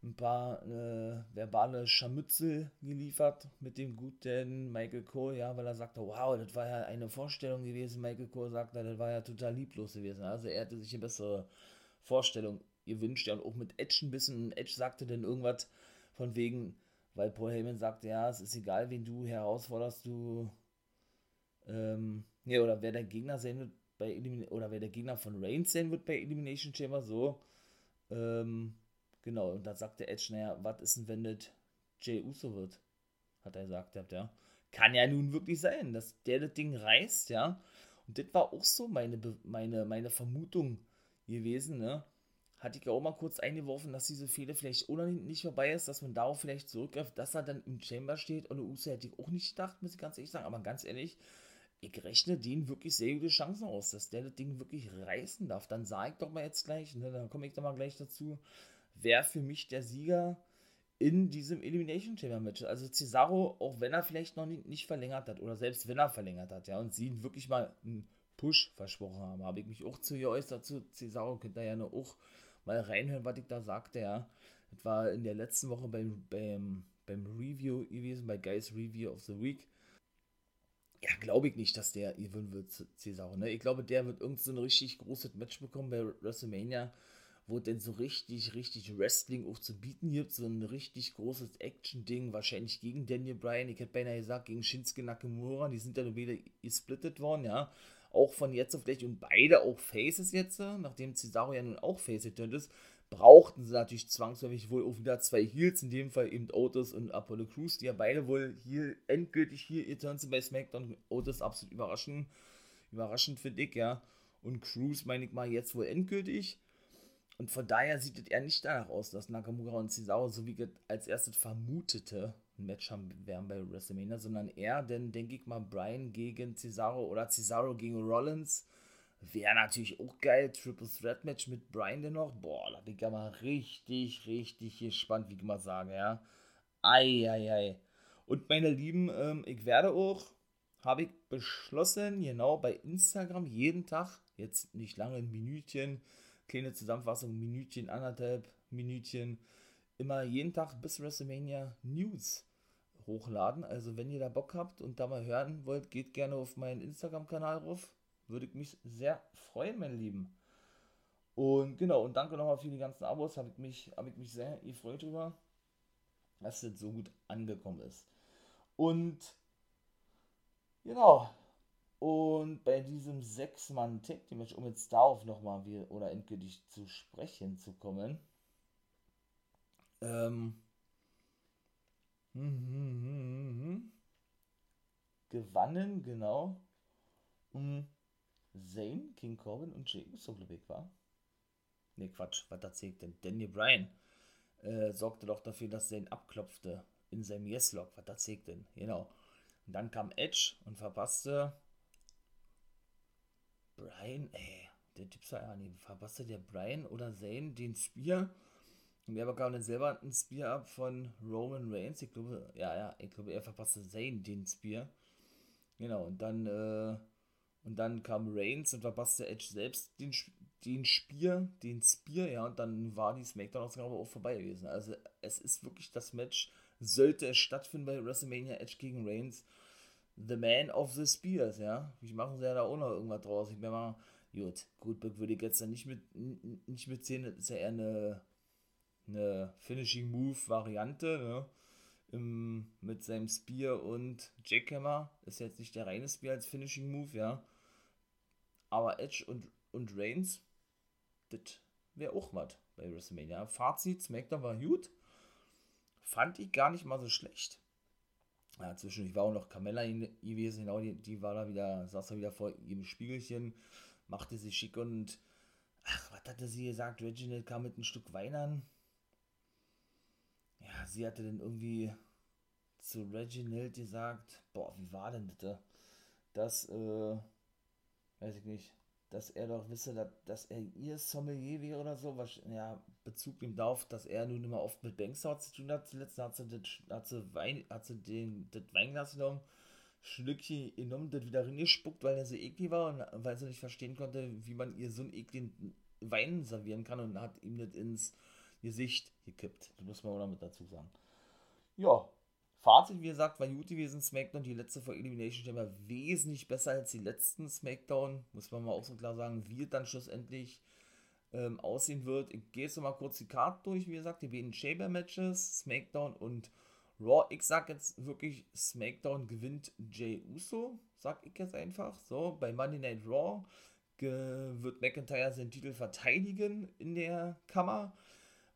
ein paar äh, verbale Scharmützel geliefert mit dem guten Michael Cole, ja, weil er sagte, wow, das war ja eine Vorstellung gewesen. Michael Cole sagte, das war ja total lieblos gewesen. Also er hatte sich eine bessere Vorstellung gewünscht, ja, und auch mit Edge ein bisschen. Und Edge sagte dann irgendwas von wegen, weil Paul Heyman sagte, ja, es ist egal, wen du herausforderst, du, ähm, ja, oder wer der Gegner sein wird bei Elimin oder wer der Gegner von Reigns sein wird bei Elimination Chamber, so, ähm, Genau, und da sagt der Edge, naja, was ist denn, wenn das Jay Uso wird? Hat er gesagt, ja. Kann ja nun wirklich sein, dass der das Ding reißt, ja. Und das war auch so meine, meine, meine Vermutung gewesen, ne. Hatte ich ja auch mal kurz eingeworfen, dass diese Fehler vielleicht ohnehin nicht vorbei ist, dass man darauf vielleicht zurückgreift, dass er dann im Chamber steht. Und Uso hätte ich auch nicht gedacht, muss ich ganz ehrlich sagen. Aber ganz ehrlich, ich rechne denen wirklich sehr gute Chancen aus, dass der das Ding wirklich reißen darf. Dann sage ich doch mal jetzt gleich, ne, dann komme ich da mal gleich dazu, wäre für mich der Sieger in diesem Elimination Chamber Match. Also Cesaro, auch wenn er vielleicht noch nicht, nicht, verlängert hat oder selbst wenn er verlängert hat, ja, und sie ihn wirklich mal einen Push versprochen haben, habe ich mich auch zu geäußert zu Cesaro, könnt ihr ja nur auch mal reinhören, was ich da sagte, ja. Das war in der letzten Woche beim, beim, beim Review gewesen, bei Guys Review of the Week. Ja, glaube ich nicht, dass der gewinnen wird, Cesaro. Ne? Ich glaube, der wird irgend so ein richtig großes Match bekommen bei WrestleMania wo denn so richtig, richtig Wrestling auch zu bieten gibt. So ein richtig großes Action-Ding, wahrscheinlich gegen Daniel Bryan. Ich hätte beinahe gesagt, gegen Shinsuke Nakamura. Die sind dann wieder gesplittet worden, ja. Auch von jetzt auf gleich und beide auch Faces jetzt, nachdem Cesaro ja nun auch Face geturnt ist, brauchten sie natürlich zwangsläufig wohl auch wieder zwei Heels, in dem Fall eben Otis und Apollo Crews, die ja beide wohl hier endgültig hier geturnt sind bei SmackDown. Otis absolut überraschend, überraschend für Dick, ja. Und Crews meine ich mal jetzt wohl endgültig. Und von daher sieht es eher nicht danach aus, dass Nakamura und Cesaro, so wie als erstes vermutete, ein Match haben werden bei WrestleMania, sondern eher, denn denke ich mal, Brian gegen Cesaro oder Cesaro gegen Rollins wäre natürlich auch geil. Triple Threat Match mit Brian dennoch. Boah, da bin ich ja mal richtig, richtig gespannt, wie ich mal sage, ja. Eieiei. Und meine Lieben, ähm, ich werde auch, habe ich beschlossen, genau bei Instagram jeden Tag, jetzt nicht lange, ein Minütchen, kleine Zusammenfassung, Minütchen, anderthalb Minütchen, immer jeden Tag bis WrestleMania News hochladen. Also wenn ihr da Bock habt und da mal hören wollt, geht gerne auf meinen Instagram-Kanal rauf. Würde ich mich sehr freuen, meine Lieben. Und genau, und danke nochmal für die ganzen Abos. Habe ich, mich, hab ich mich sehr gefreut drüber, dass das so gut angekommen ist. Und genau, und bei diesem sechs-Mann Tag Team Match, um jetzt darauf nochmal oder endgültig zu sprechen zu kommen, ähm, hm, hm, hm, gewannen, genau, um Zane, King Corbin und Jey Uso, glaube war. Ne, Quatsch, was erzählt denn? Daniel Bryan äh, sorgte doch dafür, dass Zane abklopfte in seinem Yes-Log. Was erzählt denn? Genau. Und dann kam Edge und verpasste Brian, ey, der Typ sah ja nicht. Verpasste der Brian oder Zane den Spear? Und er bekam dann selber einen Spear ab von Roman Reigns. Ich glaube, ja, ja, ich glaube, er verpasste Zane den Spear. Genau, und dann, äh, und dann kam Reigns und verpasste Edge selbst den, den Spear, den Spear, ja, und dann war die Smackdown-Ausgabe auch vorbei gewesen. Also es ist wirklich das Match, sollte es stattfinden bei WrestleMania Edge gegen Reigns, The Man of the Spears, ja. Wie machen sie ja da auch noch irgendwas draus? Ich bin mal, gut, Goldberg würde ich jetzt da nicht mit nicht mitzählen, das ist ja eher eine, eine Finishing-Move-Variante, ne? Im, mit seinem Spear und Jackhammer. Ist jetzt nicht der reine Spear als Finishing Move, ja. Aber Edge und, und Reigns, das wäre auch was bei WrestleMania. Fazit, SmackDown war gut. Fand ich gar nicht mal so schlecht. Ja, zwischendurch war auch noch Carmella gewesen, genau, die, die war da wieder, saß da wieder vor ihrem Spiegelchen, machte sich schick und, ach, was hatte sie gesagt? Reginald kam mit ein Stück Wein an. Ja, sie hatte dann irgendwie zu Reginald gesagt, boah, wie war denn das? Dass, äh, weiß ich nicht, dass er doch wisse, dass, dass er ihr Sommelier wäre oder so, was, ja, Bezug nimmt darauf, dass er nun immer oft mit Bankshaus zu tun hat. Zuletzt hat sie, das, hat sie, Wein, hat sie den, das Weinglas genommen, Schlückchen genommen, das wieder reingespuckt, weil er so eklig war und weil sie nicht verstehen konnte, wie man ihr so einen ekligen Wein servieren kann und hat ihm das ins Gesicht gekippt. Das muss man auch noch mit dazu sagen. Ja, Fazit, wie gesagt, war gut gewesen, SmackDown. Die letzte vor Elimination Chamber wesentlich besser als die letzten SmackDown. Muss man mal auch so klar sagen, es dann schlussendlich ähm, aussehen wird. Ich gehe jetzt noch mal kurz die Karte durch, wie gesagt, die beiden Chamber-Matches, SmackDown und Raw. Ich sag jetzt wirklich, SmackDown gewinnt Jay Uso, sag ich jetzt einfach. So, bei Monday Night Raw wird McIntyre seinen Titel verteidigen in der Kammer.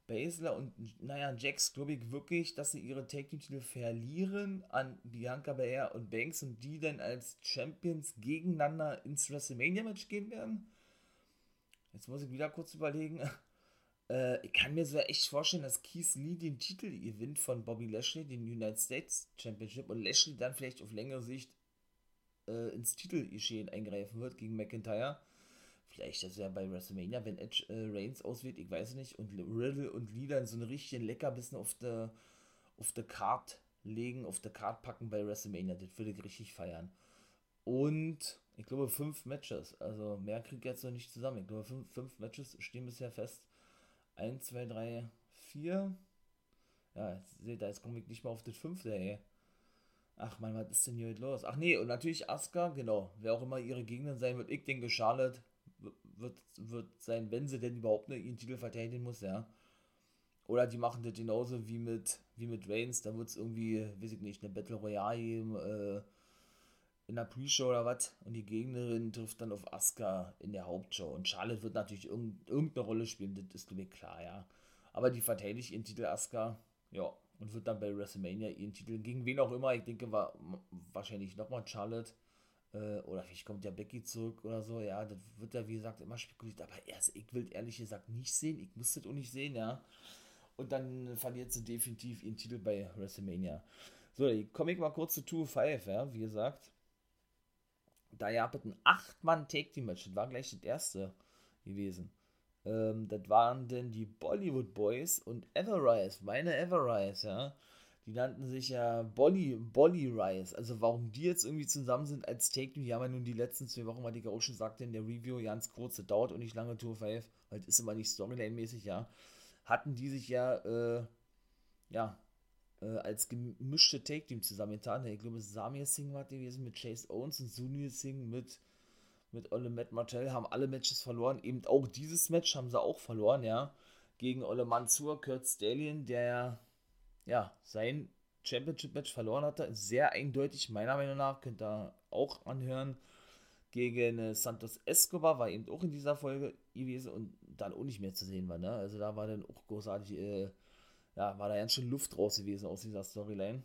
Baszler und naja, Jax glaube ich wirklich, dass sie ihre Tag Team Titel verlieren an Bianca Belair und Banks und die dann als Champions gegeneinander ins WrestleMania Match gehen werden. Jetzt muss ich wieder kurz überlegen. Äh, ich kann mir so echt vorstellen, dass Keith Lee den Titel gewinnt von Bobby Lashley, den United States Championship und Lashley dann vielleicht auf längere Sicht äh, ins Titelgeschehen eingreifen wird gegen McIntyre Vielleicht das ja bei WrestleMania, wenn Edge äh, Reigns auswählt, ich weiß nicht, und Riddle und Lee dann so einen richtigen Leckerbissen auf der auf der Card legen, auf der Card packen bei WrestleMania. Das würde ich richtig feiern. Und ich glaube fünf Matches. Also mehr kriege ich jetzt noch nicht zusammen. Ich glaube fünf, fünf Matches stehen bisher fest. Eins, zwei, drei, vier. Ja, jetzt seht ihr, jetzt komme ich nicht mal auf das fünfte, ey. Ach man, was ist denn hier los? Ach nee, und natürlich Asuka, genau. Wer auch immer ihre Gegner sein wird, ich denke Charlotte, wird, wird sein, wenn sie denn überhaupt ne, ihren Titel verteidigen muss, ja. Oder die machen das genauso wie mit, wie mit Reigns, da wird es irgendwie, weiß ich nicht, eine Battle Royale geben, äh, in der Pre-Show oder was. Und die Gegnerin trifft dann auf Asuka in der Hauptshow. Und Charlotte wird natürlich irg irgendeine Rolle spielen, das ist ich klar, ja. Aber die verteidigt ihren Titel Asuka, ja, und wird dann bei WrestleMania ihren Titel gegen wen auch immer, ich denke, war wahrscheinlich nochmal Charlotte äh, oder vielleicht kommt ja Becky zurück oder so, ja, das wird ja wie gesagt immer spekuliert, aber erst, ich will ehrlich gesagt nicht sehen, ich muss das auch nicht sehen, ja. Und dann verliert sie definitiv ihren Titel bei WrestleMania. So, komme ich mal kurz zu 2-5, ja, wie gesagt. Da ihr habt ein 8-Mann-Take-Team-Match, das war gleich das erste gewesen. Ähm, das waren denn die Bollywood Boys und Everrise, meine Everrise, ja die nannten sich ja Bolly, Bolly Rise. Also warum die jetzt irgendwie zusammen sind als Take Team, die haben ja nun die letzten zwei Wochen, weil ich auch schon sagte in der Review, ganz kurz, das dauert und nicht lange Tour 5, weil das ist immer nicht Storyline-mäßig, ja. Hatten die sich ja, äh, ja, äh, als gemischte Take Team zusammengetan. Ich glaube, Samir Singh war gewesen mit Chase Owens und Sunil Singh mit mit Ole Matt Martell haben alle Matches verloren. Eben auch dieses Match haben sie auch verloren, ja. Gegen Ole Mansur, Kurt Stallion, der ja, sein Championship-Match verloren hatte. Sehr eindeutig, meiner Meinung nach, könnt ihr auch anhören. Gegen äh, Santos Escobar war eben auch in dieser Folge gewesen und dann auch nicht mehr zu sehen war. Ne? Also da war dann auch großartig, äh, ja, war da ganz schön Luft raus gewesen aus dieser Storyline.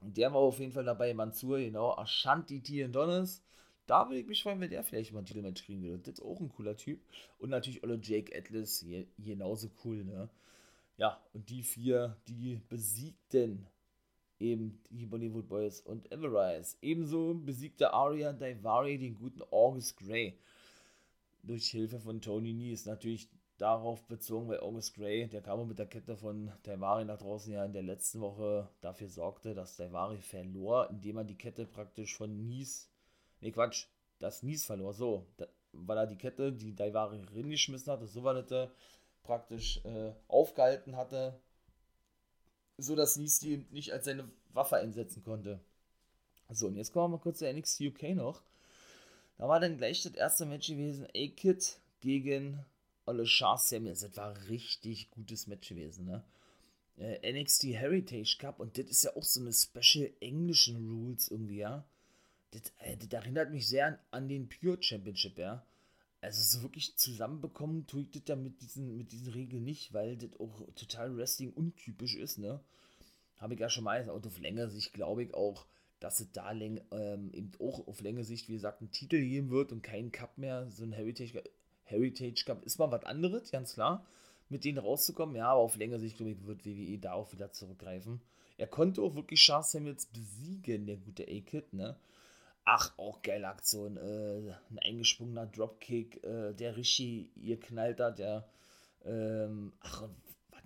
Und der war auf jeden Fall dabei, Mansur, genau, Ashanti Tian Donis. Da würde ich mich freuen, wenn der vielleicht mal ein Titelmatch kriegen würde. Das ist auch ein cooler Typ. Und natürlich alle Jake Atlas, genauso cool, ne? Ja, und die vier, die besiegten eben die Bollywood Boys und Everrise. Ebenso besiegte Arya Daivari den guten August Gray. Durch Hilfe von Tony Nies. Natürlich darauf bezogen, weil August Gray, der kam mit der Kette von Daivari nach draußen ja in der letzten Woche dafür sorgte, dass Daivari verlor, indem er die Kette praktisch von Nies, ne Quatsch, dass Nies verlor, so, weil er die Kette, die Daivari geschmissen hatte, so war das praktisch äh, aufgehalten hatte, so dass Niesti nicht als seine Waffe einsetzen konnte. So, und jetzt kommen wir mal kurz zu NXT UK noch. Da war dann gleich das erste Match gewesen, A-Kid gegen Olle Char Samuels. Das war richtig gutes Match gewesen, ne? Äh, NXT Heritage Cup und das ist ja auch so eine Special englischen Rules irgendwie, ja. Das, äh, erinnert mich sehr an, an, den Pure Championship, ja. Also so wirklich zusammenbekommen tue ich das ja mit diesen, mit diesen Regeln nicht, weil das auch total Wrestling untypisch ist, ne? Habe ich ja schon mal gesagt, und auf längere Sicht glaube ich auch, dass es da läng, ähm, eben auch auf längere Sicht, wie gesagt, einen Titel geben wird und keinen Cup mehr. So ein Heritage, Heritage Cup ist mal was anderes, ganz klar, mit denen rauszukommen. Ja, aber auf längere Sicht, glaube ich, wird WWE da auch wieder zurückgreifen. Er konnte auch wirklich Charles Samuels besiegen, der gute A-Kid, ne? Ach, auch geile Aktion. Äh, ein eingesprungener Dropkick, äh, der Rishi ihr knallt hat, der. Ähm, ach,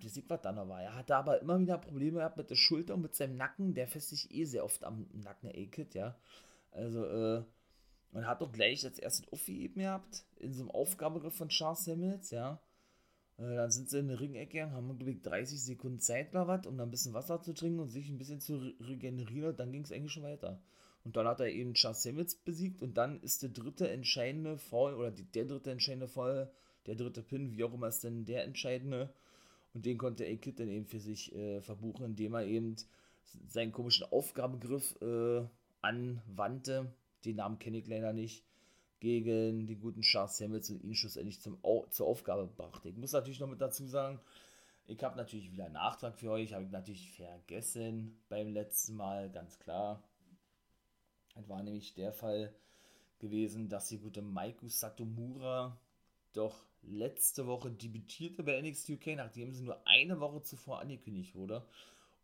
weiß nicht, was da noch war. Er hatte aber immer wieder Probleme gehabt mit der Schulter und mit seinem Nacken. Der fässt sich eh sehr oft am Nacken, A-Kid, ja. Also, äh, man hat doch gleich als erstes aufgeheben gehabt, in so einem Aufgabegriff von Charles Samuels, ja. Äh, dann sind sie in eine Ringecke haben, glaube ich, 30 Sekunden Zeit oder was, um dann ein bisschen Wasser zu trinken und sich ein bisschen zu regenerieren. Und dann ging es eigentlich schon weiter. Und dann hat er eben Charles Samuels besiegt und dann ist der dritte entscheidende Fall, oder die, der dritte entscheidende Fall, der dritte Pin, wie auch immer ist denn der entscheidende, und den konnte A-Kid dann eben für sich äh, verbuchen, indem er eben seinen komischen Aufgabegriff äh, anwandte. Den Namen kenne ich leider nicht. Gegen den guten Charles Samuels und ihn schlussendlich zum, zur Aufgabe brachte. Ich muss natürlich noch mit dazu sagen, ich habe natürlich wieder einen Nachtrag für euch, habe ich natürlich vergessen beim letzten Mal, ganz klar. Es war nämlich der Fall gewesen, dass die gute Maiku Satomura doch letzte Woche debütierte bei NXT UK, nachdem sie nur eine Woche zuvor angekündigt wurde.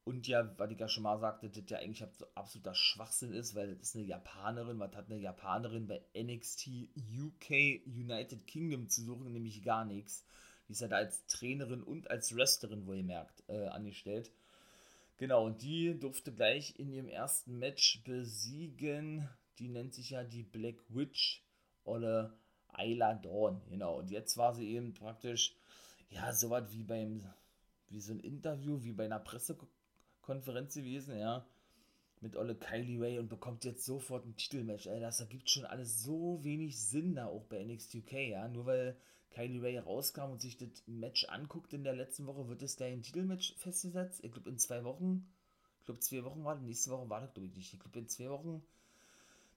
Und ja, weil ich ja schon mal sagte, das ja eigentlich absoluter Schwachsinn ist, weil das ist eine Japanerin. Was hat eine Japanerin bei NXT UK United Kingdom zu suchen? Nämlich gar nichts. Die ist ja da als Trainerin und als Wrestlerin, wo ihr merkt, äh, angestellt. Genau, und die durfte gleich in ihrem ersten Match besiegen. Die nennt sich ja die Black Witch oder Ayla Dawn, genau. Und jetzt war sie eben praktisch, ja, so was wie beim, wie so ein Interview, wie bei einer Pressekonferenz gewesen, ja, mit Olle Kylie Ray und bekommt jetzt sofort ein Titelmatch. Ey, das ergibt schon alles so wenig Sinn da auch bei NXT UK, ja. Nur weil Kylie Ray rauskam und sich das Match anguckt in der letzten Woche, wird es da ein Titelmatch festgesetzt. Ich glaube in zwei Wochen. Ich glaube zwei Wochen war das. Nächste Woche war das glaube ich nicht. Ich glaube in zwei Wochen.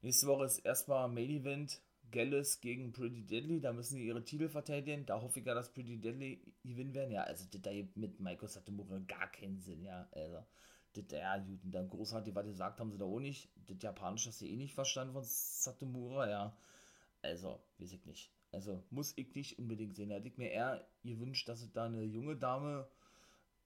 Nächste Woche ist erstmal Main Event Gallus gegen Pretty Deadly, da müssen sie ihre Titel verteidigen. Da hoffe ich ja, dass Pretty Deadly gewinnen werden. Ja, also das da mit Michael Satomura gar keinen Sinn, ja. Also, das ja, gut, und dann großartig, was gesagt haben sie da auch nicht. Das Japanische hast du eh nicht verstanden von Satomura, ja. Also, weiß ich nicht. Also, muss ich nicht unbedingt sehen. Da hätte ich mir eher gewünscht, dass es da eine junge Dame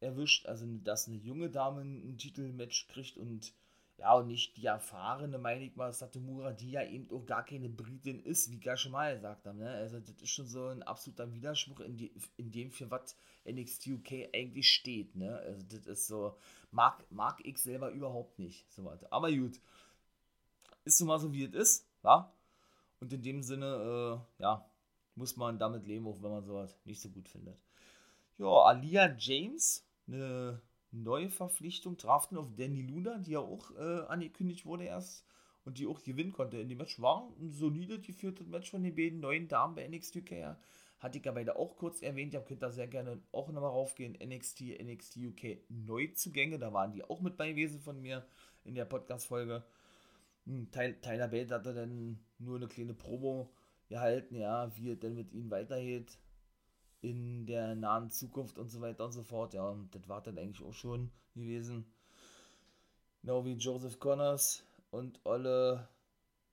erwischt, also dass eine junge Dame ein Titelmatch kriegt und ja, und nicht die erfahrene, meine ich mal, Satomura, die ja eben auch gar keine Britin ist, wie ja schon mal gesagt habe. Ne? Also, das ist schon so ein absoluter Widerspruch in, die, in dem, für was NXT UK eigentlich steht. Ne? Also, das ist so, mag, mag ich selber überhaupt nicht. So was. Aber gut, ist nun mal so, wie es ist, wa? Und in dem Sinne, äh, ja, muss man damit leben, auch wenn man sowas nicht so gut findet. Ja, Alia James, eine neue Verpflichtung, draften auf Danny Luna, die ja auch äh, angekündigt wurde erst und die auch gewinnen konnte. In dem Match war ein solide geführtes Match von den beiden neuen Damen bei NXT UK. Ja. Hatte ich ja beide auch kurz erwähnt. Ihr könnt da sehr gerne auch nochmal raufgehen. NXT, NXT UK Neuzugänge. Da waren die auch mit bei gewesen von mir in der Podcast-Folge. Hm, Tyler Bate hatte dann nur eine kleine Promo gehalten, ja, wie es denn mit ihnen weitergeht in der nahen Zukunft und so weiter und so fort. Ja, und das war dann eigentlich auch schon gewesen. Genau wie Joseph Connors und Olle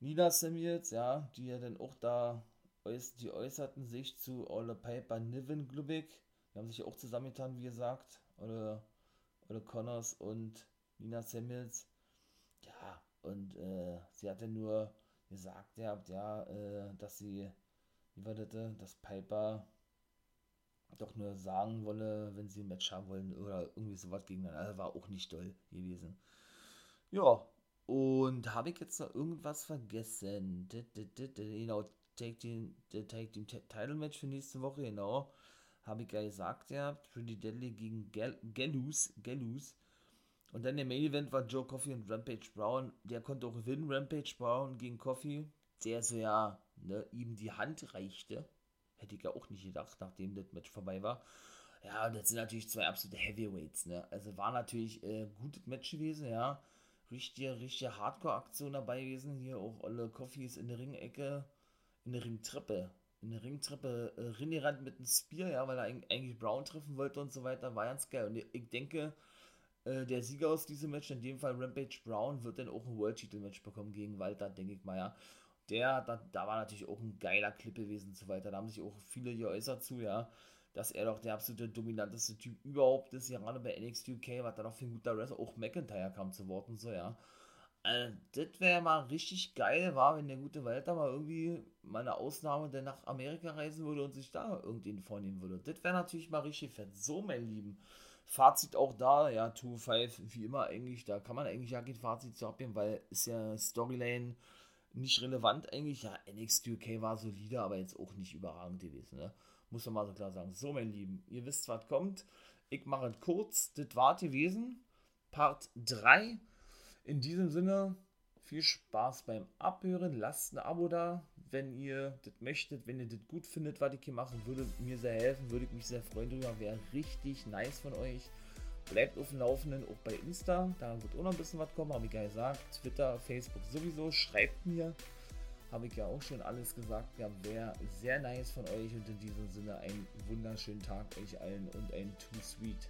Nina Samuels, ja, die ja dann auch da die äußerten sich zu Olle Piper Niven, glaube ich. Die haben sich ja auch zusammengetan, wie gesagt. Olle, Olle Connors und Nina Samuels. Ja, und äh, sie hatte nur gesagt, ja, ja äh, dass sie, wie war das, dass Piper doch nur sagen wolle, wenn sie ein Match haben wollen oder irgendwie sowas gegen dann. Also war auch nicht doll gewesen. Ja, und habe ich jetzt noch irgendwas vergessen? Genau, Take Team, Title Match für nächste Woche, genau. Habe ich ja gesagt, ja. Pretty Deadly gegen Gallus, Gallus. Und dann der Main Event war Joe Coffey und Rampage Brown. Der konnte auch gewinnen, Rampage Brown gegen Coffey. Der so ja, ne, ihm die Hand reichte. Hätte ich ja auch nicht gedacht, nachdem das Match vorbei war. Ja, das sind natürlich zwei absolute Heavyweights, ne? Also war natürlich äh, gutes Match gewesen, ja. Richtige, richtige Hardcore-Aktion dabei gewesen. Hier auch alle Coffees in der Ringecke, in der Ringtreppe. In der Ringtreppe äh, ringerannt mit einem Spear, ja, weil er eigentlich Brown treffen wollte und so weiter. War ganz geil. Und ich denke, äh, der Sieger aus diesem Match, in dem Fall Rampage Brown, wird dann auch ein World-Title-Match bekommen gegen Walter, denke ich mal, ja. Der, da, da war natürlich auch ein geiler Clip gewesen und so weiter. Da haben sich auch viele geäußert zu, ja dass er doch der absolute dominanteste Typ überhaupt ist, gerade bei NXT UK, was da noch für ein guter Wrestler, auch McIntyre kam zu Wort und so, ja. Also, das wäre mal richtig geil, war, wenn der gute Walter mal irgendwie mal eine Ausnahme, der nach Amerika reisen würde und sich da irgendwen vornehmen würde. Das wäre natürlich mal richtig fett. So, mein Lieben. Fazit auch da, ja, 2-5, wie immer eigentlich, da kann man eigentlich ja kein Fazit zu abgeben, weil ist ja Storyline nicht relevant eigentlich. Ja, NXT UK war solide, aber jetzt auch nicht überragend gewesen, ne? Muss man mal so klar sagen. So, mein Lieben, ihr wisst, was kommt. Ich mache es kurz. Das war gewesen. Part 3. In diesem Sinne, viel Spaß beim Abhören. Lasst ein Abo da, wenn ihr das möchtet. Wenn ihr das gut findet, was ich hier mache, würde mir sehr helfen. Würde ich mich sehr freuen drüber. Wäre richtig nice von euch. Bleibt auf dem Laufenden, auch bei Insta. Da wird auch noch ein bisschen was kommen, habe ich gesagt. Twitter, Facebook sowieso. Schreibt mir habe ich ja auch schon alles gesagt. Ja, wäre sehr nice von euch und in diesem Sinne einen wunderschönen Tag euch allen und ein Too Sweet.